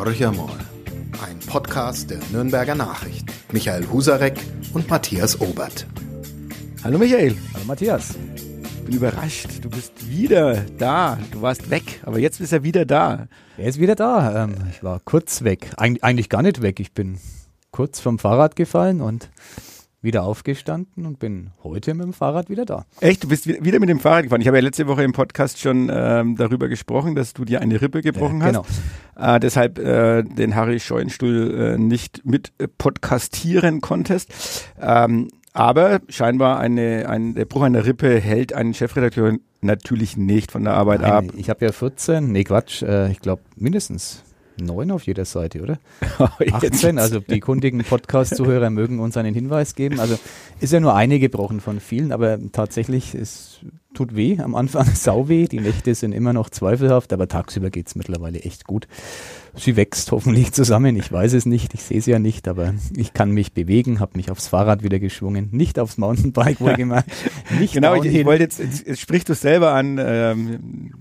Horcher ein Podcast der Nürnberger Nachricht. Michael Husarek und Matthias Obert. Hallo Michael. Hallo Matthias. Ich bin überrascht, du bist wieder da. Du warst weg, aber jetzt ist er wieder da. Er ist wieder da. Ähm, ich war kurz weg. Eig eigentlich gar nicht weg. Ich bin kurz vom Fahrrad gefallen und wieder aufgestanden und bin heute mit dem Fahrrad wieder da. Echt? Du bist wieder mit dem Fahrrad gefahren? Ich habe ja letzte Woche im Podcast schon ähm, darüber gesprochen, dass du dir eine Rippe gebrochen ja, genau. hast. Äh, deshalb äh, den Harry Scheunstuhl äh, nicht mit äh, podcastieren konntest. Ähm, aber scheinbar eine, ein, der Bruch einer Rippe hält einen Chefredakteur natürlich nicht von der Arbeit Nein, ab. Ich habe ja 14, nee Quatsch, äh, ich glaube mindestens neun auf jeder Seite, oder? 18, also die kundigen Podcast-Zuhörer mögen uns einen Hinweis geben. Also ist ja nur eine gebrochen von vielen, aber tatsächlich es tut weh am Anfang, sau weh. Die Nächte sind immer noch zweifelhaft, aber tagsüber geht es mittlerweile echt gut. Sie wächst hoffentlich zusammen. Ich weiß es nicht, ich sehe sie ja nicht, aber ich kann mich bewegen, habe mich aufs Fahrrad wieder geschwungen, nicht aufs Mountainbike wohlgemerkt. Nicht genau, ich, ich, wollte jetzt, jetzt, sprichst du selber an, ähm,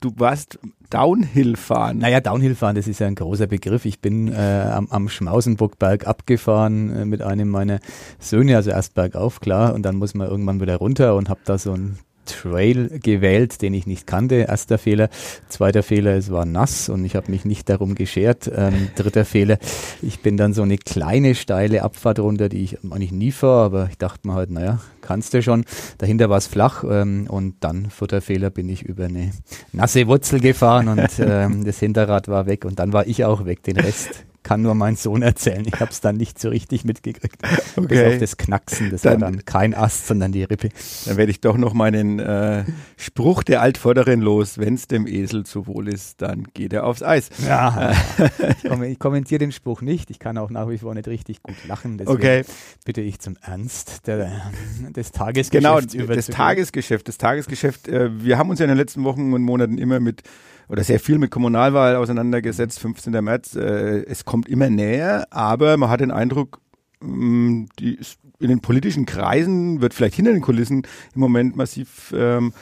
du warst Downhill fahren. Naja, Downhill fahren, das ist ja ein großer Begriff. Ich bin äh, am, am Schmausenburgberg abgefahren äh, mit einem meiner Söhne, also erst bergauf, klar, und dann muss man irgendwann wieder runter und habe da so ein Trail gewählt, den ich nicht kannte. Erster Fehler. Zweiter Fehler, es war nass und ich habe mich nicht darum geschert. Ähm, dritter Fehler, ich bin dann so eine kleine steile Abfahrt runter, die ich eigentlich nie fahre, aber ich dachte mir halt, naja, kannst du schon. Dahinter war es flach ähm, und dann, vierter Fehler, bin ich über eine nasse Wurzel gefahren und ähm, das Hinterrad war weg und dann war ich auch weg. Den Rest kann nur mein Sohn erzählen. Ich habe es dann nicht so richtig mitgekriegt. Okay. Bis auf das Knacksen, das dann, war dann kein Ast, sondern die Rippe. Dann werde ich doch noch meinen äh, Spruch der Altvorderen los. Wenn es dem Esel zu wohl ist, dann geht er aufs Eis. Ja, ich kommentiere den Spruch nicht. Ich kann auch nach wie vor nicht richtig gut lachen. Deswegen okay. bitte ich zum Ernst der, des Tagesgeschäfts Genau, das Tagesgeschäft. Das Tagesgeschäft. Äh, wir haben uns ja in den letzten Wochen und Monaten immer mit oder sehr viel mit Kommunalwahl auseinandergesetzt, 15. März. Äh, es kommt immer näher, aber man hat den Eindruck, mh, mm, die, in den politischen Kreisen wird vielleicht hinter den Kulissen im Moment massiv ähm,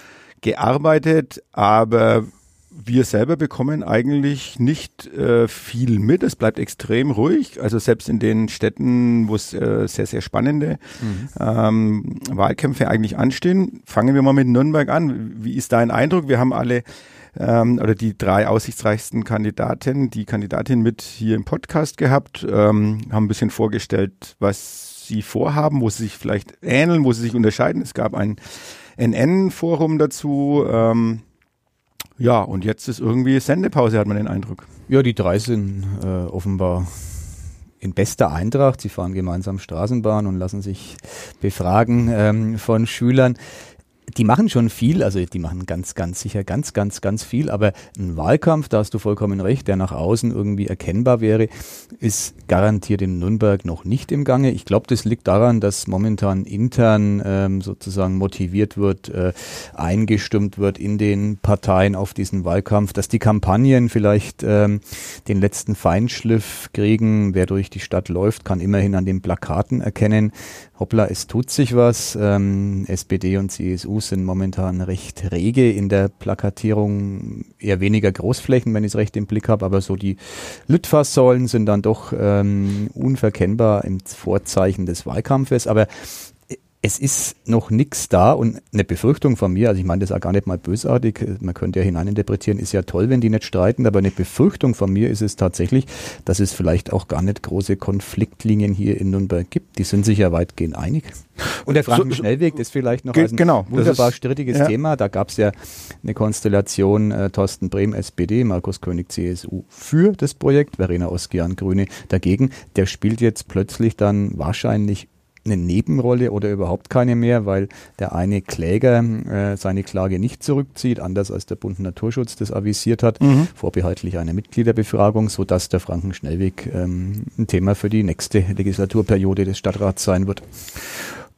gearbeitet, aber wir selber bekommen eigentlich nicht äh, viel mit. Es bleibt extrem ruhig. Also selbst in den Städten, wo es äh, sehr, sehr spannende mhm. ähm, Wahlkämpfe eigentlich anstehen. Fangen wir mal mit Nürnberg an. Wie ist dein Eindruck? Wir haben alle ähm, oder die drei aussichtsreichsten Kandidatinnen, die Kandidatin mit hier im Podcast gehabt, ähm, haben ein bisschen vorgestellt, was sie vorhaben, wo sie sich vielleicht ähneln, wo sie sich unterscheiden. Es gab ein NN-Forum dazu. Ähm, ja, und jetzt ist irgendwie Sendepause, hat man den Eindruck. Ja, die drei sind äh, offenbar in bester Eintracht. Sie fahren gemeinsam Straßenbahn und lassen sich befragen ähm, von Schülern die machen schon viel, also die machen ganz, ganz sicher ganz, ganz, ganz viel, aber ein Wahlkampf, da hast du vollkommen recht, der nach außen irgendwie erkennbar wäre, ist garantiert in Nürnberg noch nicht im Gange. Ich glaube, das liegt daran, dass momentan intern ähm, sozusagen motiviert wird, äh, eingestimmt wird in den Parteien auf diesen Wahlkampf, dass die Kampagnen vielleicht ähm, den letzten Feinschliff kriegen. Wer durch die Stadt läuft, kann immerhin an den Plakaten erkennen, hoppla, es tut sich was. Ähm, SPD und CSU sind momentan recht rege in der Plakatierung, eher weniger Großflächen, wenn ich es recht im Blick habe, aber so die Litfaßsäulen sind dann doch ähm, unverkennbar im Vorzeichen des Wahlkampfes. Aber es ist noch nichts da und eine Befürchtung von mir, also ich meine das auch gar nicht mal bösartig, man könnte ja hineininterpretieren, ist ja toll, wenn die nicht streiten, aber eine Befürchtung von mir ist es tatsächlich, dass es vielleicht auch gar nicht große Konfliktlinien hier in Nürnberg gibt. Die sind sich ja weitgehend einig. Und der Frankenschnellweg ist vielleicht noch ein genau, wunderbar ist, strittiges ja. Thema. Da gab es ja eine Konstellation äh, Thorsten Brehm SPD, Markus König CSU für das Projekt, Verena Oskian Grüne dagegen. Der spielt jetzt plötzlich dann wahrscheinlich eine Nebenrolle oder überhaupt keine mehr, weil der eine Kläger äh, seine Klage nicht zurückzieht, anders als der Bund Naturschutz das avisiert hat, mhm. vorbehaltlich einer Mitgliederbefragung, sodass der Frankenschnellweg ähm, ein Thema für die nächste Legislaturperiode des Stadtrats sein wird.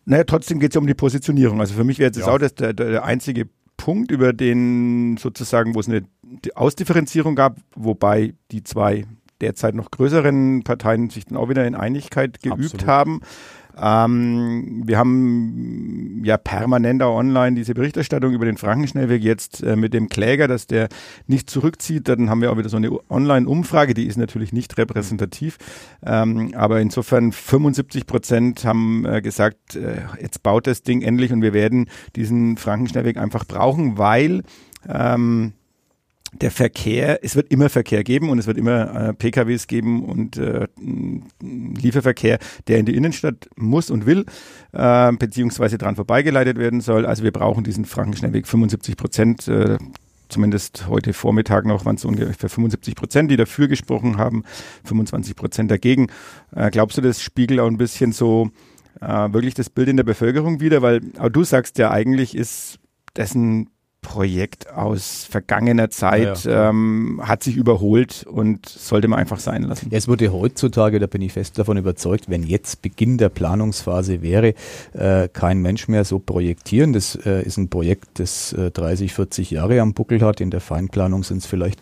Naja, trotzdem geht es ja um die Positionierung. Also für mich wäre jetzt ja. auch das der, der einzige Punkt, über den sozusagen, wo es eine Ausdifferenzierung gab, wobei die zwei derzeit noch größeren Parteien sich dann auch wieder in Einigkeit geübt Absolut. haben. Ähm, wir haben ja permanent auch online diese Berichterstattung über den Frankenschnellweg jetzt äh, mit dem Kläger, dass der nicht zurückzieht. Dann haben wir auch wieder so eine Online-Umfrage, die ist natürlich nicht repräsentativ. Ähm, aber insofern 75 Prozent haben äh, gesagt, äh, jetzt baut das Ding endlich und wir werden diesen Frankenschnellweg einfach brauchen, weil ähm, der Verkehr, es wird immer Verkehr geben und es wird immer äh, PKWs geben und äh, Lieferverkehr, der in die Innenstadt muss und will, äh, beziehungsweise dran vorbeigeleitet werden soll. Also wir brauchen diesen Frankenschnellweg 75 Prozent. Äh, zumindest heute Vormittag noch waren es ungefähr 75 Prozent, die dafür gesprochen haben, 25 Prozent dagegen. Äh, glaubst du, das spiegelt auch ein bisschen so äh, wirklich das Bild in der Bevölkerung wieder? Weil auch du sagst ja, eigentlich ist dessen Projekt aus vergangener Zeit ja, ja. Ähm, hat sich überholt und sollte man einfach sein lassen. Es würde heutzutage, da bin ich fest davon überzeugt, wenn jetzt Beginn der Planungsphase wäre, äh, kein Mensch mehr so projektieren. Das äh, ist ein Projekt, das äh, 30, 40 Jahre am Buckel hat. In der Feinplanung sind es vielleicht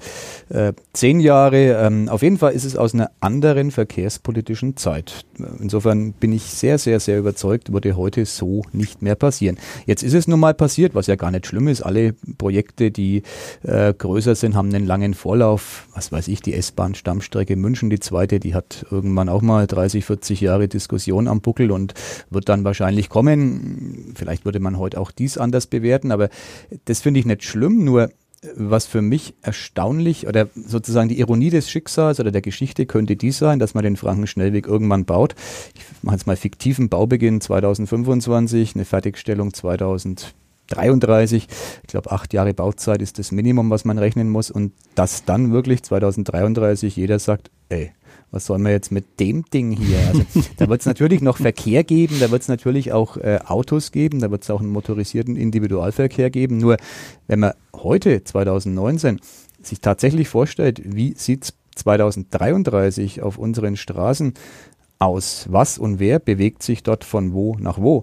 äh, zehn Jahre. Ähm, auf jeden Fall ist es aus einer anderen verkehrspolitischen Zeit. Insofern bin ich sehr, sehr, sehr überzeugt, würde heute so nicht mehr passieren. Jetzt ist es nun mal passiert, was ja gar nicht schlimm ist. Alle Projekte, die äh, größer sind, haben einen langen Vorlauf. Was weiß ich, die S-Bahn-Stammstrecke München, die zweite, die hat irgendwann auch mal 30, 40 Jahre Diskussion am Buckel und wird dann wahrscheinlich kommen. Vielleicht würde man heute auch dies anders bewerten, aber das finde ich nicht schlimm, nur was für mich erstaunlich oder sozusagen die Ironie des Schicksals oder der Geschichte könnte die sein, dass man den Frankenschnellweg irgendwann baut. Ich mache jetzt mal fiktiven Baubeginn 2025, eine Fertigstellung 2000 33. Ich glaube, acht Jahre Bauzeit ist das Minimum, was man rechnen muss. Und dass dann wirklich 2033 jeder sagt, ey, was soll man jetzt mit dem Ding hier? Also da wird es natürlich noch Verkehr geben, da wird es natürlich auch äh, Autos geben, da wird es auch einen motorisierten Individualverkehr geben. Nur wenn man heute, 2019, sich tatsächlich vorstellt, wie sieht es 2033 auf unseren Straßen aus? Was und wer bewegt sich dort von wo nach wo?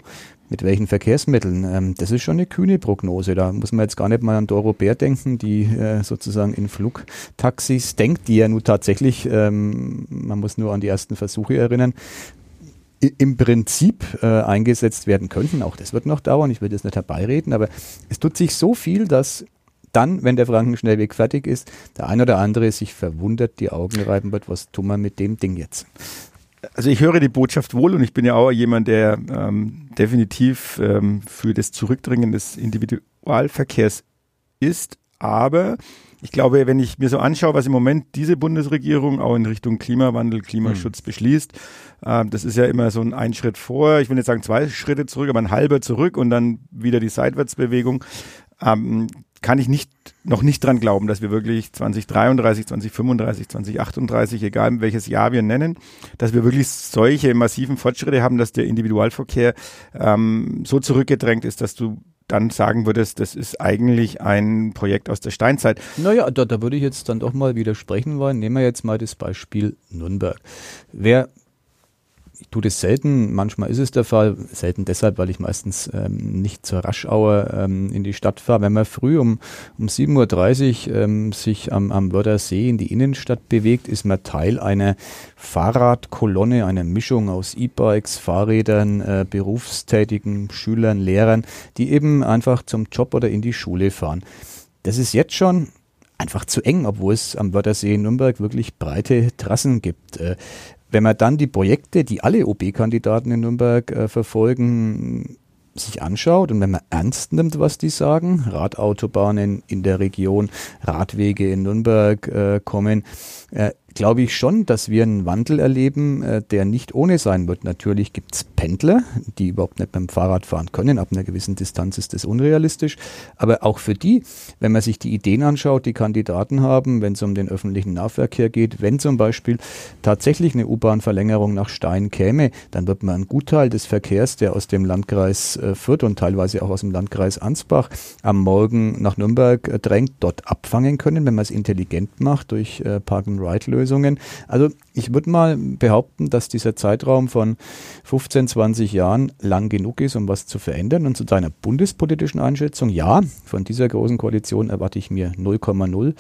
mit welchen Verkehrsmitteln. Ähm, das ist schon eine kühne Prognose. Da muss man jetzt gar nicht mal an Doro Bär denken, die äh, sozusagen in Flugtaxis denkt, die ja nun tatsächlich, ähm, man muss nur an die ersten Versuche erinnern, im Prinzip äh, eingesetzt werden könnten. Auch das wird noch dauern, ich will das nicht herbeireden, aber es tut sich so viel, dass dann, wenn der Frankenschnellweg fertig ist, der ein oder andere sich verwundert die Augen reiben wird, was tun wir mit dem Ding jetzt? Also ich höre die Botschaft wohl und ich bin ja auch jemand, der ähm, definitiv ähm, für das Zurückdringen des Individualverkehrs ist. Aber ich glaube, wenn ich mir so anschaue, was im Moment diese Bundesregierung auch in Richtung Klimawandel, Klimaschutz mhm. beschließt, äh, das ist ja immer so ein, ein Schritt vor, ich will nicht sagen zwei Schritte zurück, aber ein halber zurück und dann wieder die Seitwärtsbewegung. Ähm, kann ich nicht, noch nicht dran glauben, dass wir wirklich 2033, 2035, 2038, egal welches Jahr wir nennen, dass wir wirklich solche massiven Fortschritte haben, dass der Individualverkehr ähm, so zurückgedrängt ist, dass du dann sagen würdest, das ist eigentlich ein Projekt aus der Steinzeit. Naja, da, da würde ich jetzt dann doch mal widersprechen wollen. Nehmen wir jetzt mal das Beispiel Nürnberg. Wer ich tue das selten, manchmal ist es der Fall, selten deshalb, weil ich meistens ähm, nicht zur Raschauer ähm, in die Stadt fahre. Wenn man früh um, um 7.30 Uhr ähm, sich am, am Wörthersee in die Innenstadt bewegt, ist man Teil einer Fahrradkolonne, einer Mischung aus E-Bikes, Fahrrädern, äh, berufstätigen Schülern, Lehrern, die eben einfach zum Job oder in die Schule fahren. Das ist jetzt schon einfach zu eng, obwohl es am Wörthersee in Nürnberg wirklich breite Trassen gibt. Äh, wenn man dann die Projekte, die alle OB-Kandidaten in Nürnberg äh, verfolgen, sich anschaut und wenn man ernst nimmt, was die sagen, Radautobahnen in der Region, Radwege in Nürnberg äh, kommen, äh, glaube ich schon, dass wir einen Wandel erleben, äh, der nicht ohne sein wird. Natürlich gibt es Pendler, die überhaupt nicht mit dem Fahrrad fahren können. Ab einer gewissen Distanz ist das unrealistisch. Aber auch für die, wenn man sich die Ideen anschaut, die Kandidaten haben, wenn es um den öffentlichen Nahverkehr geht, wenn zum Beispiel tatsächlich eine U-Bahn-Verlängerung nach Stein käme, dann wird man einen Gutteil des Verkehrs, der aus dem Landkreis äh, Fürth und teilweise auch aus dem Landkreis Ansbach am Morgen nach Nürnberg äh, drängt, dort abfangen können, wenn man es intelligent macht durch Park-and-Ride-Lösungen Lösungen. Also ich würde mal behaupten, dass dieser Zeitraum von 15, 20 Jahren lang genug ist, um was zu verändern. Und zu deiner bundespolitischen Einschätzung, ja, von dieser großen Koalition erwarte ich mir 0,0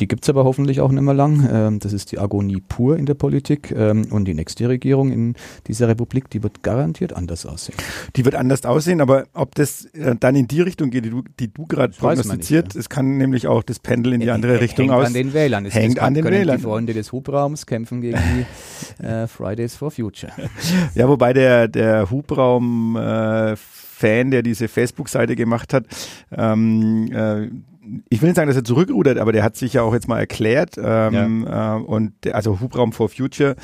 Die gibt es aber hoffentlich auch nicht mehr lang. Ähm, das ist die Agonie pur in der Politik. Ähm, und die nächste Regierung in dieser Republik, die wird garantiert anders aussehen. Die wird anders aussehen, aber ob das äh, dann in die Richtung geht, die du, die du gerade prognostiziert, es kann nämlich auch das Pendel in die andere H Richtung hängt aus. an den Wählern. Es hängt an den Wählern. Die Freunde des Hubraums kämpfen gegen die äh, Fridays for Future. Ja, wobei der, der Hubraum äh, Fan, der diese Facebook-Seite gemacht hat, ähm, äh, ich will nicht sagen, dass er zurückrudert, aber der hat sich ja auch jetzt mal erklärt ähm, äh, und der, also Hubraum for Future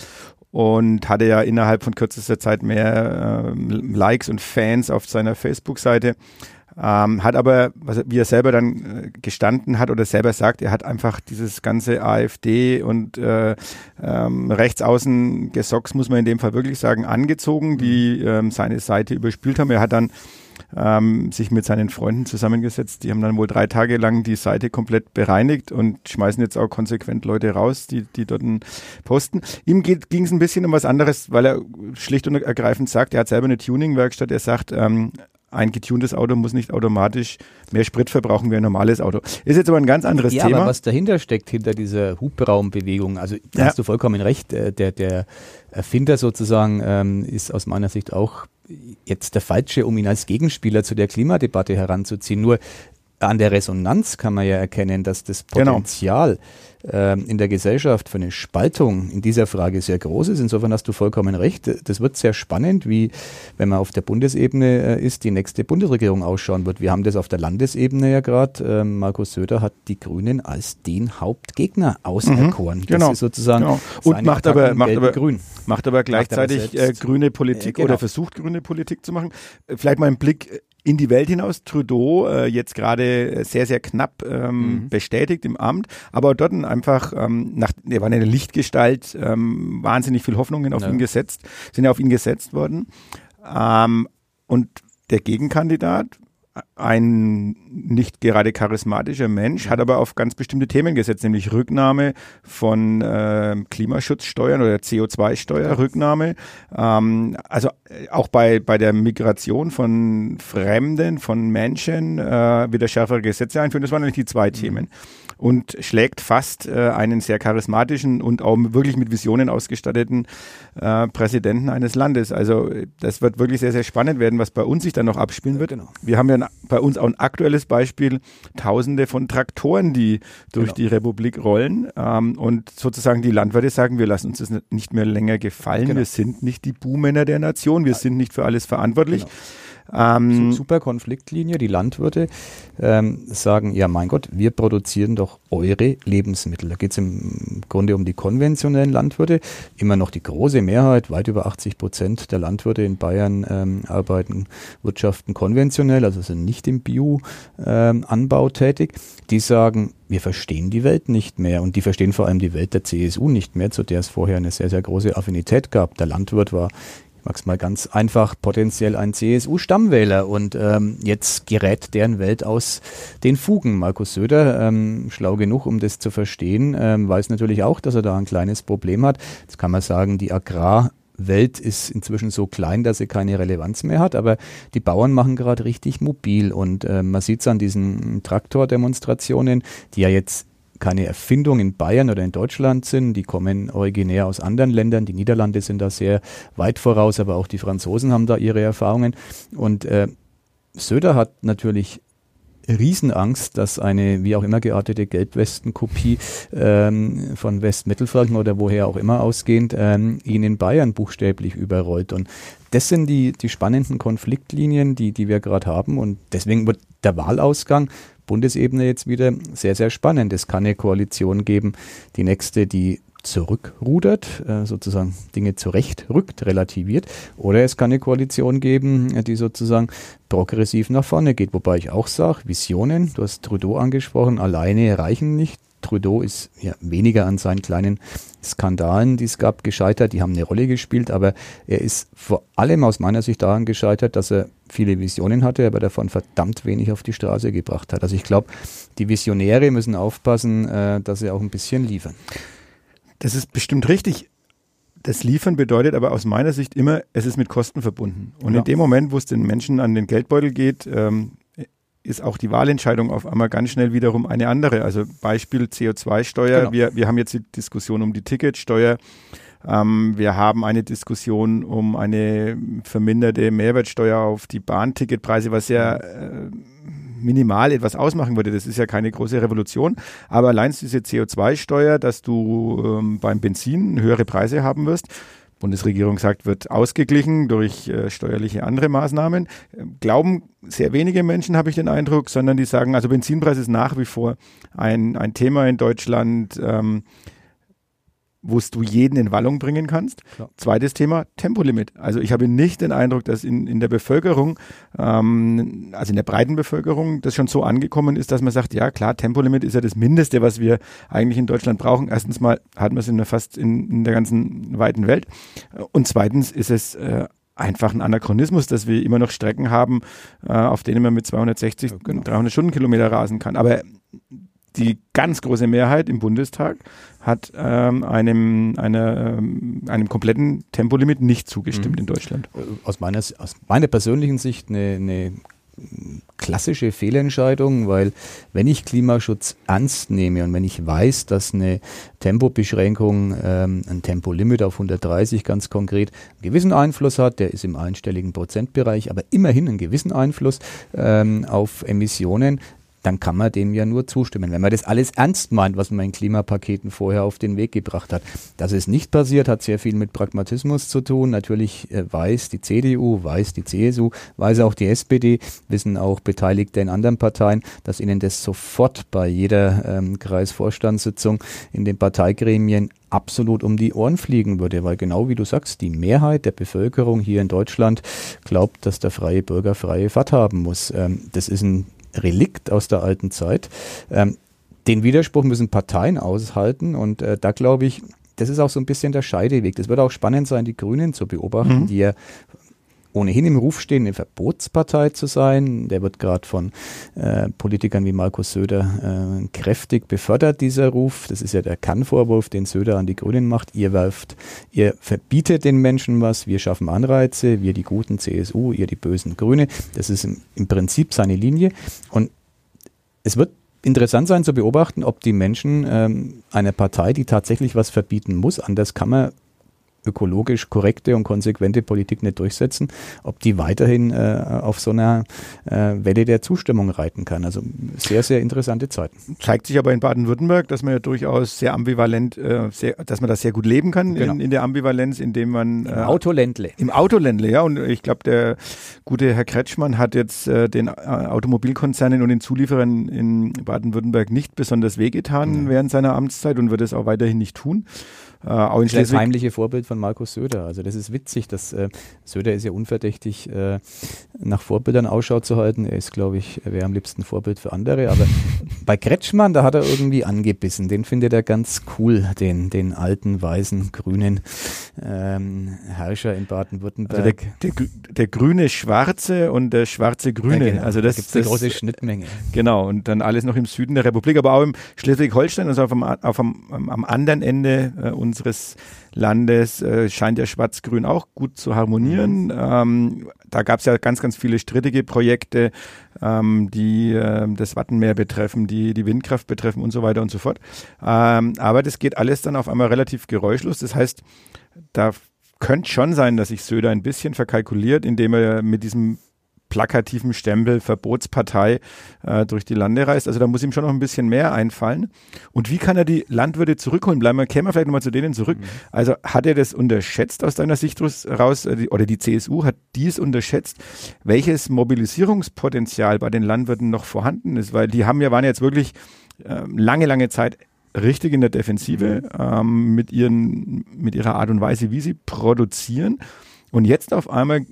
und hatte ja innerhalb von kürzester Zeit mehr ähm, Likes und Fans auf seiner Facebook-Seite. Ähm, hat aber, was, wie er selber dann äh, gestanden hat oder selber sagt, er hat einfach dieses ganze AfD und äh, ähm, rechtsaußen Gesocks, muss man in dem Fall wirklich sagen, angezogen, die ähm, seine Seite überspült haben. Er hat dann ähm, sich mit seinen Freunden zusammengesetzt. Die haben dann wohl drei Tage lang die Seite komplett bereinigt und schmeißen jetzt auch konsequent Leute raus, die, die dort posten. Ihm ging es ein bisschen um was anderes, weil er schlicht und ergreifend sagt, er hat selber eine Tuning-Werkstatt. Er sagt, ähm, ein getuntes Auto muss nicht automatisch mehr Sprit verbrauchen wie ein normales Auto. Ist jetzt aber ein ganz anderes ja, Thema. aber was dahinter steckt, hinter dieser Hubraumbewegung, also da Ja. hast du vollkommen recht, äh, der, der Erfinder sozusagen ähm, ist aus meiner Sicht auch jetzt der Falsche, um ihn als Gegenspieler zu der Klimadebatte heranzuziehen. Nur an der Resonanz kann man ja erkennen, dass das Genau. Potenzial ähm, in der Gesellschaft für eine Spaltung in dieser Frage sehr groß ist. Insofern hast du vollkommen recht. Das wird sehr spannend, wie, wenn man auf der Bundesebene äh, ist, die nächste Bundesregierung ausschauen wird. Wir haben das auf der Landesebene ja gerade. Ähm, Markus Söder hat die Grünen als den Hauptgegner auserkoren. genau. Das ist sozusagen Genau. Und macht aber- Attacken macht aber- gelb-grün. macht aber gleichzeitig äh, selbst. grüne Politik Äh, genau. oder versucht grüne Politik zu machen. Äh, Vielleicht mal einen Blick in die Welt hinaus. Trudeau äh, jetzt gerade sehr, sehr knapp ähm, Mhm. bestätigt im Amt, aber dort einfach, ähm, nach, er war eine Lichtgestalt, ähm, wahnsinnig viel Hoffnungen auf Ja. ihn gesetzt, sind ja auf ihn gesetzt worden. Ähm, und der Gegenkandidat, ein nicht gerade charismatischer Mensch, hat aber auf ganz bestimmte Themen gesetzt, nämlich Rücknahme von äh, Klimaschutzsteuern oder CO2-Steuer, Rücknahme. Ähm, also äh, auch bei, bei der Migration von Fremden, von Menschen äh, wieder schärfere Gesetze einführen. Das waren eigentlich die zwei Themen. Und schlägt fast äh, einen sehr charismatischen und auch wirklich mit Visionen ausgestatteten äh, Präsidenten eines Landes. Also äh, das wird wirklich sehr, sehr spannend werden, was bei uns sich dann noch abspielen wird. Genau. Wir haben ja ein, bei uns auch ein aktuelles Beispiel, tausende von Traktoren, die durch Genau. die Republik rollen ähm, und sozusagen die Landwirte sagen, wir lassen uns das nicht mehr länger gefallen, Genau. wir sind nicht die Buhmänner der Nation, wir sind nicht für alles verantwortlich. Ähm, Super Konfliktlinie. Die Landwirte ähm, sagen, ja mein Gott, wir produzieren doch eure Lebensmittel. Da geht es im Grunde um die konventionellen Landwirte. Immer noch die große Mehrheit, weit über 80 Prozent der Landwirte in Bayern ähm, arbeiten, wirtschaften konventionell, also sind nicht im Bio-Anbau tätig. Die sagen, wir verstehen die Welt nicht mehr und die verstehen vor allem die Welt der CSU nicht mehr, zu der es vorher eine sehr, sehr große Affinität gab. Der Landwirt war mag's mal ganz einfach, potenziell ein CSU-Stammwähler und ähm, jetzt gerät deren Welt aus den Fugen. Markus Söder, ähm, schlau genug, um das zu verstehen, ähm, weiß natürlich auch, dass er da ein kleines Problem hat. Jetzt kann man sagen, die Agrarwelt ist inzwischen so klein, dass sie keine Relevanz mehr hat, aber die Bauern machen gerade richtig mobil und äh, man sieht es an diesen Traktordemonstrationen, die ja jetzt keine Erfindung in Bayern oder in Deutschland sind. Die kommen originär aus anderen Ländern. Die Niederlande sind da sehr weit voraus, aber auch die Franzosen haben da ihre Erfahrungen. Und äh, Söder hat natürlich Riesenangst, dass eine wie auch immer geartete Gelbwesten-Kopie ähm, von Westmittelfranken oder woher auch immer ausgehend ähm, ihn in Bayern buchstäblich überrollt. Und das sind die, die spannenden Konfliktlinien, die, die wir gerade haben. Und deswegen wird der Wahlausgang Bundesebene jetzt wieder sehr, sehr spannend. Es kann eine Koalition geben, die nächste, die zurückrudert, äh, sozusagen Dinge zurechtrückt, relativiert. Oder es kann eine Koalition geben, äh, die sozusagen progressiv nach vorne geht. Wobei ich auch sage, Visionen, du hast Trudeau angesprochen, alleine reichen nicht. Trudeau ist ja weniger an seinen kleinen Skandalen, die es gab, gescheitert. Die haben eine Rolle gespielt, aber er ist vor allem aus meiner Sicht daran gescheitert, dass er viele Visionen hatte, aber davon verdammt wenig auf die Straße gebracht hat. Also ich glaube, die Visionäre müssen aufpassen, äh, dass sie auch ein bisschen liefern. Das ist bestimmt richtig. Das Liefern bedeutet aber aus meiner Sicht immer, es ist mit Kosten verbunden. Und Ja. in dem Moment, wo es den Menschen an den Geldbeutel geht, ähm, ist auch die Wahlentscheidung auf einmal ganz schnell wiederum eine andere. Also Beispiel CO2-Steuer. Genau. Wir, wir haben jetzt die Diskussion um die Ticketsteuer. Ähm, wir haben eine Diskussion um eine verminderte Mehrwertsteuer auf die Bahnticketpreise, was ja äh, minimal etwas ausmachen würde. Das ist ja keine große Revolution. Aber allein diese CO2-Steuer, dass du ähm, beim Benzin höhere Preise haben wirst, Bundesregierung sagt, wird ausgeglichen durch äh, steuerliche andere Maßnahmen. Glauben sehr wenige Menschen, habe ich den Eindruck, sondern die sagen, also Benzinpreis ist nach wie vor ein, ein Thema in Deutschland. Ähm, wo du jeden in Wallung bringen kannst. Klar. Zweites Thema, Tempolimit. Also ich habe nicht den Eindruck, dass in, in der Bevölkerung, ähm, also in der breiten Bevölkerung, das schon so angekommen ist, dass man sagt, ja klar, Tempolimit ist ja das Mindeste, was wir eigentlich in Deutschland brauchen. Erstens mal hatten wir es in fast in, in der ganzen weiten Welt. Und zweitens ist es äh, einfach ein Anachronismus, dass wir immer noch Strecken haben, äh, auf denen man mit 260, ja, genau. 300 Stundenkilometer rasen kann. Aber die ganz große Mehrheit im Bundestag hat ähm, einem, eine, ähm, einem kompletten Tempolimit nicht zugestimmt mhm. in Deutschland. Äh, aus meiner, aus meiner persönlichen Sicht eine, eine klassische Fehlentscheidung, weil wenn ich Klimaschutz ernst nehme und wenn ich weiß, dass eine Tempobeschränkung, ähm, ein Tempolimit auf 130 ganz konkret, einen gewissen Einfluss hat, der ist im einstelligen Prozentbereich, aber immerhin einen gewissen Einfluss ähm, auf Emissionen, dann kann man dem ja nur zustimmen. Wenn man das alles ernst meint, was man in Klimapaketen vorher auf den Weg gebracht hat. Dass es nicht passiert, hat sehr viel mit Pragmatismus zu tun. Natürlich äh, weiß die CDU, weiß die CSU, weiß auch die SPD, wissen auch Beteiligte in anderen Parteien, dass ihnen das sofort bei jeder ähm, Kreisvorstandssitzung in den Parteigremien absolut um die Ohren fliegen würde, weil genau wie du sagst, die Mehrheit der Bevölkerung hier in Deutschland glaubt, dass der freie Bürger freie Fahrt haben muss. Ähm, das ist ein Relikt aus der alten Zeit. Ähm, den Widerspruch müssen Parteien aushalten und äh, da glaube ich, das ist auch so ein bisschen der Scheideweg. Das wird auch spannend sein, die Grünen zu beobachten, mhm. die ja ohnehin im Ruf stehen, eine Verbotspartei zu sein. Der wird gerade von äh, Politikern wie Markus Söder äh, kräftig befördert, dieser Ruf. Das ist ja der Kannvorwurf, den Söder an die Grünen macht. Ihr werft, ihr verbietet den Menschen was, wir schaffen Anreize, wir die guten CSU, ihr die bösen Grüne. Das ist im, im Prinzip seine Linie. Und es wird interessant sein zu beobachten, ob die Menschen ähm, einer Partei, die tatsächlich was verbieten muss, anders kann man ökologisch korrekte und konsequente Politik nicht durchsetzen, ob die weiterhin äh, auf so einer äh, Welle der Zustimmung reiten kann. Also sehr, sehr interessante Zeiten. Zeigt sich aber in Baden-Württemberg, dass man ja durchaus sehr ambivalent, äh, sehr, dass man das sehr gut leben kann genau. in, in, der Ambivalenz, indem man Im äh, Autoländle. Im Autoländle, ja. Und ich glaube, der gute Herr Kretschmann hat jetzt äh, den äh, Automobilkonzernen und den Zulieferern in Baden-Württemberg nicht besonders wehgetan mhm. während seiner Amtszeit und wird es auch weiterhin nicht tun. Äh, auch in das heimliche Vorbild von Markus Söder. Also das ist witzig, dass äh, Söder ist ja unverdächtig, äh, nach Vorbildern Ausschau zu halten. Er ist, glaube ich, er wäre am liebsten Vorbild für andere. Aber bei Kretschmann, da hat er irgendwie angebissen. Den findet er ganz cool, den, den alten, weißen, grünen ähm, Herrscher in Baden-Württemberg. Also der, der, der, grüne Schwarze und der schwarze Grüne. Ja, genau. Also das ist eine große Schnittmenge. Genau. Und dann alles noch im Süden der Republik, aber auch im Schleswig-Holstein, also auf dem, auf dem, am anderen Ende äh, unseres Landes äh, scheint ja Schwarz-Grün auch gut zu harmonieren. Mhm. Ähm, da gab es ja ganz, ganz viele strittige Projekte, ähm, die äh, das Wattenmeer betreffen, die die Windkraft betreffen und so weiter und so fort. Ähm, aber das geht alles dann auf einmal relativ geräuschlos. Das heißt, da könnte schon sein, dass sich Söder ein bisschen verkalkuliert, indem er mit diesem plakativen Stempel Verbotspartei äh, durch die Lande reist. Also da muss ihm schon noch ein bisschen mehr einfallen. Und wie kann er die Landwirte zurückholen? Bleiben wir, kämen wir vielleicht nochmal zu denen zurück. Mhm. Also hat er das unterschätzt aus deiner Sicht raus, äh, oder die CSU hat dies unterschätzt, welches Mobilisierungspotenzial bei den Landwirten noch vorhanden ist? Weil die haben ja, waren jetzt wirklich äh, lange, lange Zeit richtig in der Defensive mhm. ähm, mit, ihren, mit ihrer Art und Weise, wie sie produzieren. Und jetzt auf einmal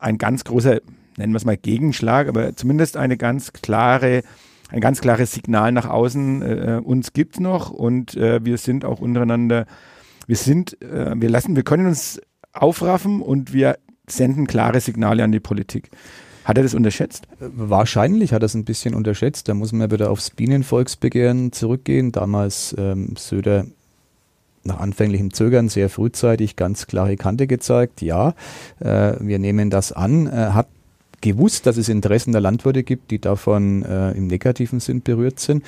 ein ganz großer nennen wir es mal Gegenschlag, aber zumindest eine ganz klare, ein ganz klares Signal nach außen, äh, uns gibt's noch und äh, wir sind auch untereinander, wir sind, äh, wir lassen, wir können uns aufraffen und wir senden klare Signale an die Politik. Hat er das unterschätzt? Wahrscheinlich hat er es ein bisschen unterschätzt. Da muss man wieder aufs Bienenvolksbegehren zurückgehen. Damals ähm, Söder nach anfänglichem Zögern sehr frühzeitig ganz klare Kante gezeigt. Ja, äh, wir nehmen das an. Äh, hat gewusst, dass es Interessen der Landwirte gibt, die davon äh, im negativen Sinn berührt sind,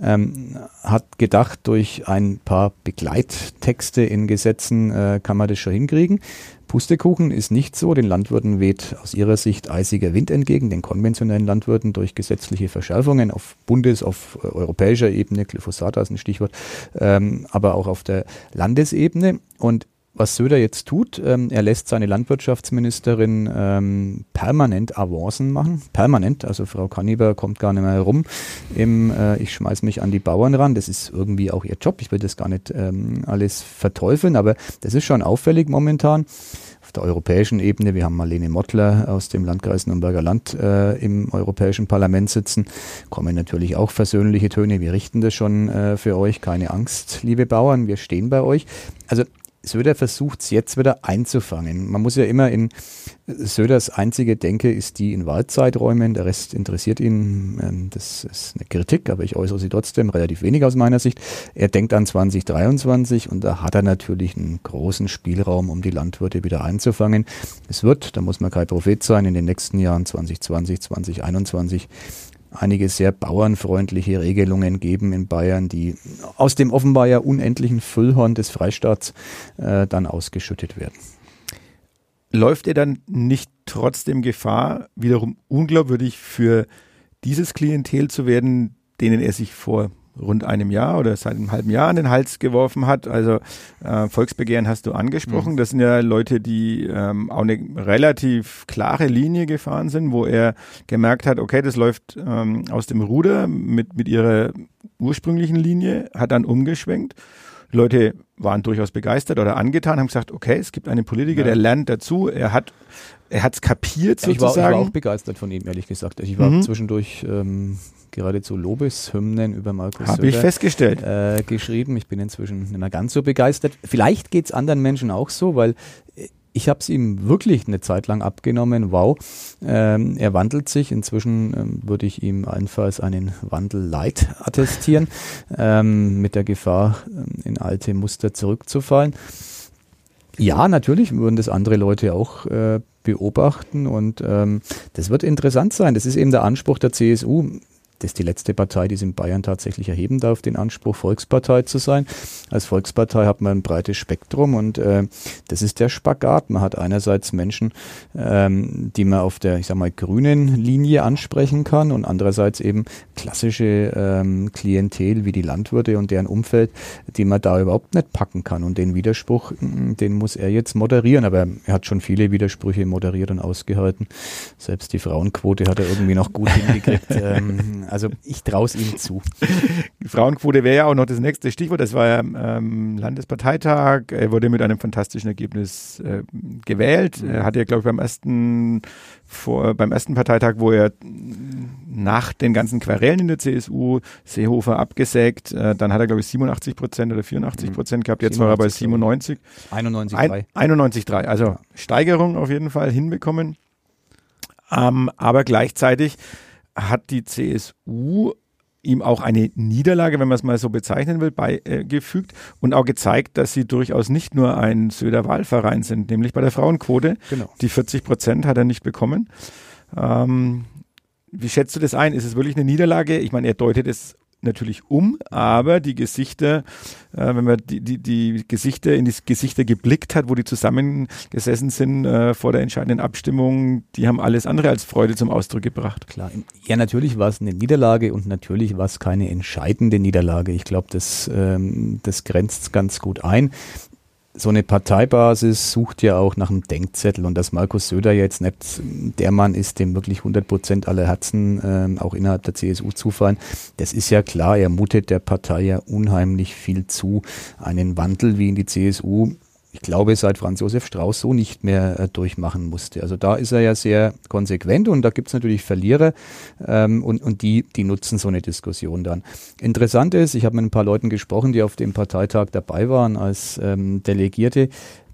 ähm, hat gedacht, durch ein paar Begleittexte in Gesetzen äh, kann man das schon hinkriegen. Pustekuchen ist nicht so. Den Landwirten weht aus ihrer Sicht eisiger Wind entgegen, den konventionellen Landwirten durch gesetzliche Verschärfungen auf Bundes-, auf äh, europäischer Ebene, Glyphosat ist ein Stichwort, ähm, aber auch auf der Landesebene. Und was Söder jetzt tut, ähm, er lässt seine Landwirtschaftsministerin ähm, permanent Avancen machen. Permanent, also Frau Kanniber kommt gar nicht mehr herum. Im, äh, ich schmeiß mich an die Bauern ran. Das ist irgendwie auch ihr Job. Ich will das gar nicht ähm, alles verteufeln, aber das ist schon auffällig momentan. Auf der europäischen Ebene, wir haben Marlene Mottler aus dem Landkreis Nürnberger Land äh, im Europäischen Parlament sitzen, kommen natürlich auch versöhnliche Töne. Wir richten das schon äh, für euch. Keine Angst, liebe Bauern, wir stehen bei euch. Also Söder versucht es jetzt wieder einzufangen. Man muss ja immer in Söders einzige Denke ist die in Wahlzeiträumen, der Rest interessiert ihn. Ähm, das ist eine Kritik, aber ich äußere sie trotzdem relativ wenig aus meiner Sicht. Er denkt an 2023 und da hat er natürlich einen großen Spielraum, um die Landwirte wieder einzufangen. Es wird, da muss man kein Prophet sein, in den nächsten Jahren 2020, 2021 einige sehr bauernfreundliche Regelungen geben in Bayern, die aus dem offenbar ja unendlichen Füllhorn des Freistaats äh, dann ausgeschüttet werden. Läuft er dann nicht trotzdem Gefahr, wiederum unglaubwürdig für dieses Klientel zu werden, denen er sich vor rund einem Jahr oder seit einem halben Jahr an den Hals geworfen hat. Also äh, Volksbegehren hast du angesprochen. Mhm. Das sind ja Leute, die ähm, auch eine relativ klare Linie gefahren sind, wo er gemerkt hat, okay, das läuft ähm, aus dem Ruder mit, mit ihrer ursprünglichen Linie, hat dann umgeschwenkt. Leute waren durchaus begeistert oder angetan, haben gesagt, okay, es gibt einen Politiker, ja. der lernt dazu, er hat er hat es kapiert ja, sozusagen. Ich war, ich war, auch begeistert von ihm, ehrlich gesagt. Ich war mhm. zwischendurch ähm, geradezu Lobeshymnen über Markus Habe ich festgestellt. Äh, geschrieben. Ich bin inzwischen nicht mehr ganz so begeistert. Vielleicht geht es anderen Menschen auch so, weil ich habe es ihm wirklich eine Zeit lang abgenommen. Wow, ähm, er wandelt sich. Inzwischen ähm, würde ich ihm allenfalls einen Wandel Light attestieren, ähm, mit der Gefahr, ähm, in alte Muster zurückzufallen. Ja, natürlich würden das andere Leute auch äh, beobachten und ähm, das wird interessant sein. Das ist eben der Anspruch der CSU das ist die letzte Partei, die es in Bayern tatsächlich erheben darf, den Anspruch, Volkspartei zu sein. Als Volkspartei hat man ein breites Spektrum und äh, das ist der Spagat. Man hat einerseits Menschen, ähm, die man auf der, ich sag mal, grünen Linie ansprechen kann und andererseits eben klassische ähm, Klientel wie die Landwirte und deren Umfeld, die man da überhaupt nicht packen kann. Und den Widerspruch, mm, den muss er jetzt moderieren. Aber er hat schon viele Widersprüche moderiert und ausgehalten. Selbst die Frauenquote hat er irgendwie noch gut hingekriegt. ähm, also ich traue es ihm zu. Frauenquote wäre ja auch noch das nächste Stichwort. Das war ja ähm, Landesparteitag. Er wurde mit einem fantastischen Ergebnis äh, gewählt. Er hat ja, glaube ich, beim ersten, vor, beim ersten Parteitag, wo er nach den ganzen Querellen in der CSU Seehofer abgesägt, äh, dann hat er, glaube ich, 87 Prozent oder 84 Prozent gehabt. Jetzt war er bei 97. 91,3. 91,3. Also Steigerung auf jeden Fall hinbekommen. Ähm, aber gleichzeitig hat die CSU ihm auch eine Niederlage, wenn man es mal so bezeichnen will, beigefügt und auch gezeigt, dass sie durchaus nicht nur ein Söder-Wahlverein sind, nämlich bei der Frauenquote. Genau. Die 40 Prozent hat er nicht bekommen. Ähm, wie schätzt du das ein? Ist es wirklich eine Niederlage? Ich meine, er deutet es natürlich um, aber die Gesichter, äh, wenn man die, die, die Gesichter in die Gesichter geblickt hat, wo die zusammengesessen sind äh, vor der entscheidenden Abstimmung, die haben alles andere als Freude zum Ausdruck gebracht. Klar, ja, natürlich war es eine Niederlage und natürlich war es keine entscheidende Niederlage. Ich glaube, das, ähm, das grenzt ganz gut ein so eine Parteibasis sucht ja auch nach einem Denkzettel und dass Markus Söder jetzt nicht der Mann ist, dem wirklich 100 Prozent aller Herzen äh, auch innerhalb der CSU zufallen, das ist ja klar. Er mutet der Partei ja unheimlich viel zu. Einen Wandel wie in die CSU ich glaube, seit Franz Josef Strauß so nicht mehr äh, durchmachen musste. Also da ist er ja sehr konsequent und da gibt es natürlich Verlierer ähm, und, und die, die nutzen so eine Diskussion dann. Interessant ist, ich habe mit ein paar Leuten gesprochen, die auf dem Parteitag dabei waren als ähm, Delegierte,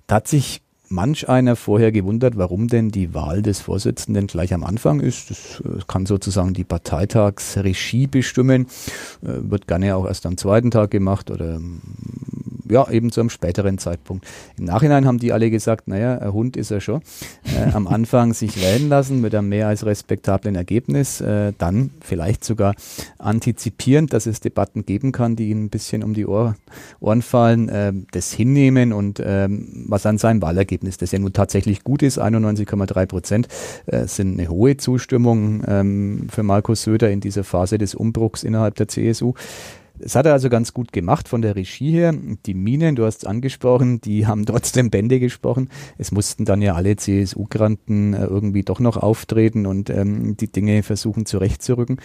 da hat sich manch einer vorher gewundert, warum denn die Wahl des Vorsitzenden gleich am Anfang ist. Das äh, kann sozusagen die Parteitagsregie bestimmen, äh, wird gerne auch erst am zweiten Tag gemacht oder ja, eben zu einem späteren Zeitpunkt. Im Nachhinein haben die alle gesagt, naja, ein Hund ist er schon. Äh, am Anfang sich wählen lassen mit einem mehr als respektablen Ergebnis, äh, dann vielleicht sogar antizipierend, dass es Debatten geben kann, die ihnen ein bisschen um die Ohr, Ohren fallen, äh, das hinnehmen und ähm, was an seinem Wahlergebnis, das ja nun tatsächlich gut ist, 91,3 Prozent, äh, sind eine hohe Zustimmung ähm, für Markus Söder in dieser Phase des Umbruchs innerhalb der CSU. Das hat er also ganz gut gemacht von der Regie her. Die Minen, du hast es angesprochen, die haben trotzdem Bände gesprochen. Es mussten dann ja alle CSU-Granten äh, irgendwie doch noch auftreten und ähm, die Dinge versuchen zurechtzurücken.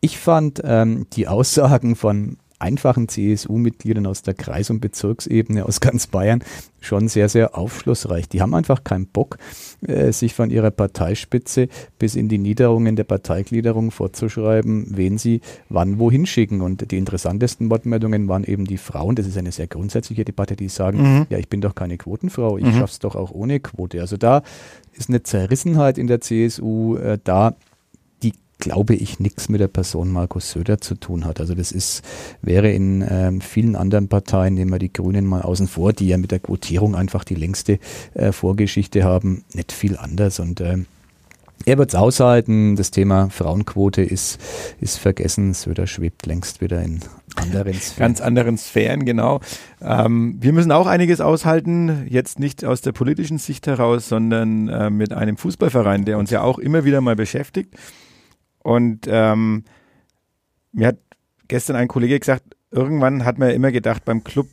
Ich fand ähm, die Aussagen von einfachen CSU-Mitgliedern aus der Kreis- und Bezirksebene aus ganz Bayern schon sehr, sehr aufschlussreich. Die haben einfach keinen Bock, äh, sich von ihrer Parteispitze bis in die Niederungen der Parteigliederung vorzuschreiben, wen sie wann wohin schicken. Und die interessantesten Wortmeldungen waren eben die Frauen. Das ist eine sehr grundsätzliche Debatte, die sagen, mhm. ja, ich bin doch keine Quotenfrau, ich mhm. schaff's doch auch ohne Quote. Also da ist eine Zerrissenheit in der CSU äh, da, glaube ich, nichts mit der Person Markus Söder zu tun hat. Also das ist, wäre in ähm, vielen anderen Parteien, nehmen wir die Grünen mal außen vor, die ja mit der Quotierung einfach die längste äh, Vorgeschichte haben, nicht viel anders. Und äh, er wird es aushalten. Das Thema Frauenquote ist, ist vergessen. Söder schwebt längst wieder in anderen Sphären. Ganz anderen Sphären, genau. Ähm, wir müssen auch einiges aushalten. Jetzt nicht aus der politischen Sicht heraus, sondern äh, mit einem Fußballverein, der uns ja auch immer wieder mal beschäftigt. Und ähm, mir hat gestern ein Kollege gesagt, irgendwann hat man ja immer gedacht, beim Club,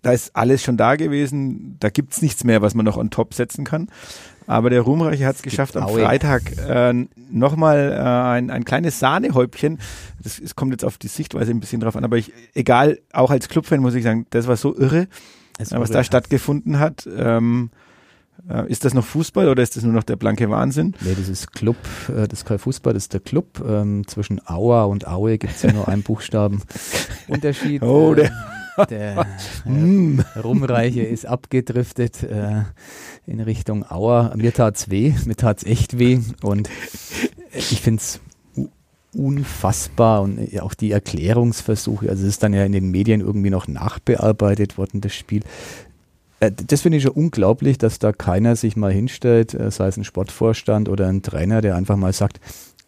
da ist alles schon da gewesen, da gibt es nichts mehr, was man noch on top setzen kann. Aber der Ruhmreiche hat es geschafft, am Freitag äh, nochmal äh, ein, ein kleines Sahnehäubchen. Das, das kommt jetzt auf die Sichtweise ein bisschen drauf an, aber ich, egal, auch als Clubfan muss ich sagen, das war so irre, was irre. da stattgefunden hat. Ähm, äh, ist das noch Fußball oder ist das nur noch der blanke Wahnsinn? Nee, das ist Club, äh, das ist kein Fußball, das ist der Club. Ähm, zwischen Aua und Aue gibt es ja nur einen Buchstaben Unterschied. Oh, der, äh, der äh, Rumreiche ist abgedriftet äh, in Richtung Aua. Mir tat's weh, mir tat's echt weh und ich finde es unfassbar und auch die Erklärungsversuche, also es ist dann ja in den Medien irgendwie noch nachbearbeitet worden, das Spiel. Äh, das finde ich schon unglaublich, dass da keiner sich mal hinstellt, äh, sei es ein Sportvorstand oder ein Trainer, der einfach mal sagt,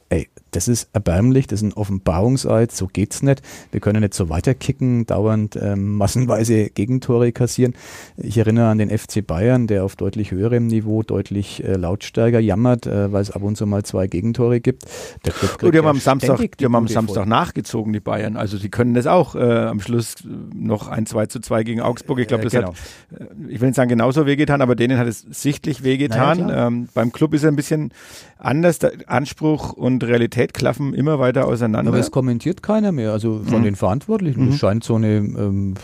ey, das ist erbärmlich, das ist ein Offenbarungseid, so geht's nicht. Wir können nicht so weiterkicken, dauernd ähm, massenweise Gegentore kassieren. Ich erinnere an den FC Bayern, der auf deutlich höherem Niveau deutlich äh, lautstärker jammert, äh, weil es ab und zu mal zwei Gegentore gibt. Der Club oh, die haben am Samstag, die, die haben am Samstag nachgezogen, die Bayern. Also sie können das auch äh, am Schluss noch ein 2 zu 2 gegen Augsburg. Ich glaube, äh, das genau. hat, äh, ich will nicht sagen genauso wehgetan, aber denen hat es sichtlich wehgetan. Naja, ähm, beim Club ist er ein bisschen anders, Anspruch und Realität Realität klaffen immer weiter auseinander. Aber es kommentiert keiner mehr, also von mhm. den Verantwortlichen. Mhm. Es scheint so eine, ähm,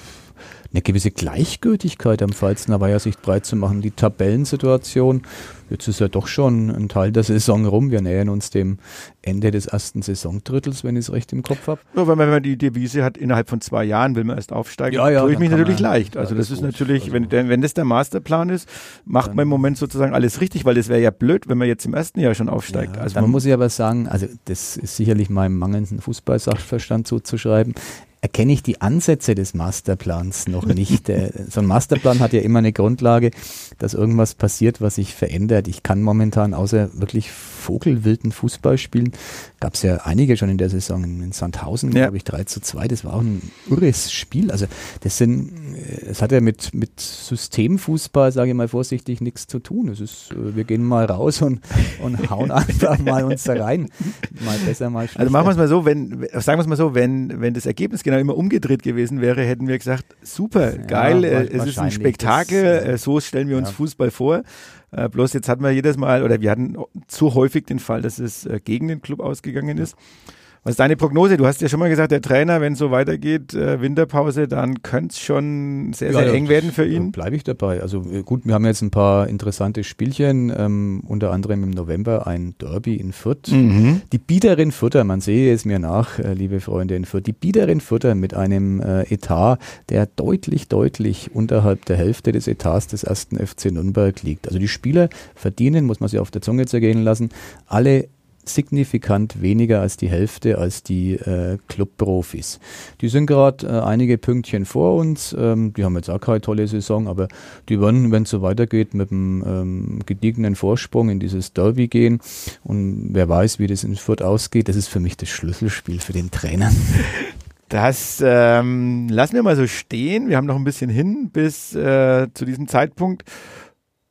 eine gewisse Gleichgültigkeit am Pfalzner Weiher sich breit zu machen. Die Tabellensituation Jetzt ist ja doch schon ein Teil der Saison rum. Wir nähern uns dem Ende des ersten Saisondrittels, wenn ich es recht im Kopf habe. Ja, wenn man die Devise hat, innerhalb von zwei Jahren will man erst aufsteigen, ja, ja, tue ich mich natürlich man, leicht. Also das ist gut. natürlich, also, wenn, wenn das der Masterplan ist, macht man im Moment sozusagen alles richtig, weil das wäre ja blöd, wenn man jetzt im ersten Jahr schon aufsteigt. Ja, also man, muss ich aber sagen, also das ist sicherlich meinem mangelnden Fußballsachverstand zuzuschreiben erkenne ich die Ansätze des Masterplans noch nicht. so ein Masterplan hat ja immer eine Grundlage, dass irgendwas passiert, was sich verändert. Ich kann momentan außer wirklich vogelwilden Fußball spielen, gab es ja einige schon in der Saison. In Sandhausen, ja. glaube ich, 3 zu 2. Das war auch ein irres Spiel. Also das sind, es hat ja mit, mit Systemfußball, sage ich mal vorsichtig, nichts zu tun. Es ist, äh, wir gehen mal raus und, und hauen einfach mal uns da rein. Mal besser, mal schlechter. Also machen wir es mal so, wenn, sagen wir es mal so, wenn, wenn das Ergebnis genau immer umgedreht gewesen wäre, hätten wir gesagt, super, geil, ja, äh, es ist ein Spektakel, das, äh, so stellen wir uns. Fußball vor. Äh, bloß jetzt hatten wir jedes Mal, oder wir hatten zu häufig den Fall, dass es äh, gegen den Club ausgegangen ist. Was ist deine Prognose? Du hast ja schon mal gesagt, der Trainer, wenn es so weitergeht, äh, Winterpause, dann könnte es schon sehr, sehr ja, eng werden für ihn. Bleibe ich dabei. Also äh, gut, wir haben jetzt ein paar interessante Spielchen, ähm, unter anderem im November ein Derby in Fürth. Mhm. Die Biederin Fürther, man sehe es mir nach, äh, liebe Freunde in Fürth, die Biederin Fürther mit einem äh, Etat, der deutlich, deutlich unterhalb der Hälfte des Etats des ersten FC Nürnberg liegt. Also die Spieler verdienen, muss man sich auf der Zunge zergehen lassen, alle signifikant weniger als die Hälfte als die äh, Clubprofis. Die sind gerade äh, einige Pünktchen vor uns. Ähm, die haben jetzt auch keine tolle Saison, aber die werden, wenn es so weitergeht, mit einem ähm, gediegenen Vorsprung in dieses Derby gehen. Und wer weiß, wie das in Fürth ausgeht, das ist für mich das Schlüsselspiel für den Trainer. Das ähm, lassen wir mal so stehen. Wir haben noch ein bisschen hin bis äh, zu diesem Zeitpunkt.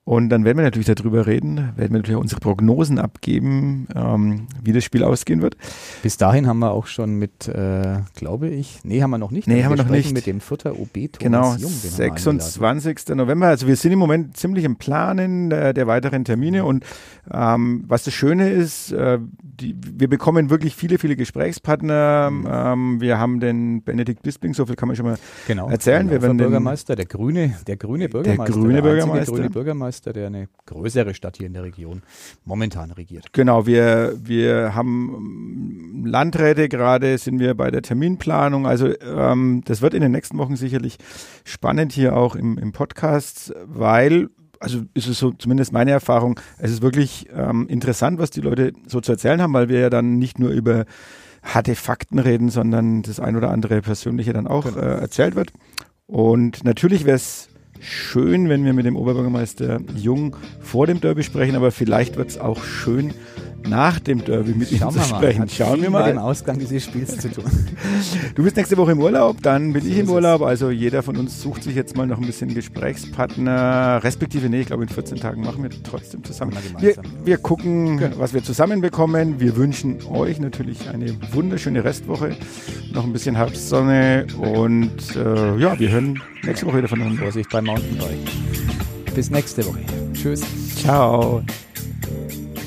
Und dann werden wir natürlich darüber reden, werden wir natürlich unsere Prognosen abgeben, ähm, wie das Spiel ausgehen wird. Bis dahin haben wir auch schon mit, äh, glaube ich, nee, haben wir noch nicht. Nee, haben wir noch nicht. Mit dem Futter OB Thomas Genau, Jung, 26. November. Also wir sind im Moment ziemlich im Planen der, der weiteren Termine und ähm, was das Schöne ist, äh, die, wir bekommen wirklich viele, viele Gesprächspartner. Mhm. Ähm, wir haben den Benedikt Bisping, so viel kann man schon mal genau, erzählen. Wir werden der Bürgermeister, der grüne, der grüne Bürgermeister, der grüne Bürgermeister, grüne Bürgermeister, der eine größere Stadt hier in der Region momentan regiert. Genau, wir, wir haben Landräte gerade, sind wir bei der Terminplanung. Also ähm, das wird in den nächsten Wochen sicherlich spannend hier auch im, im Podcast, weil also ist es so zumindest meine Erfahrung, es ist wirklich ähm, interessant, was die Leute so zu erzählen haben, weil wir ja dann nicht nur über harte Fakten reden, sondern das ein oder andere Persönliche dann auch genau. äh, erzählt wird. Und natürlich wäre es schön, wenn wir mit dem Oberbürgermeister Jung vor dem Derby sprechen, aber vielleicht wird es auch schön, nach dem Derby mit Schauen ihm zu sprechen. Mal. Schauen wir mal. Mit dem Ausgang dieses Spiels zu tun. Du bist nächste Woche im Urlaub, dann bin so ich im Urlaub. Also jeder von uns sucht sich jetzt mal noch ein bisschen Gesprächspartner. Respektive, nee, ich glaube in 14 Tagen machen wir trotzdem zusammen. Wir, wir gucken, genau. was wir zusammenbekommen. Wir wünschen euch natürlich eine wunderschöne Restwoche. Noch ein bisschen Herbstsonne und äh, ja, wir hören nächste Woche wieder von uns. Vorsicht beim Mountainbike. Bis nächste Woche. Tschüss. Ciao.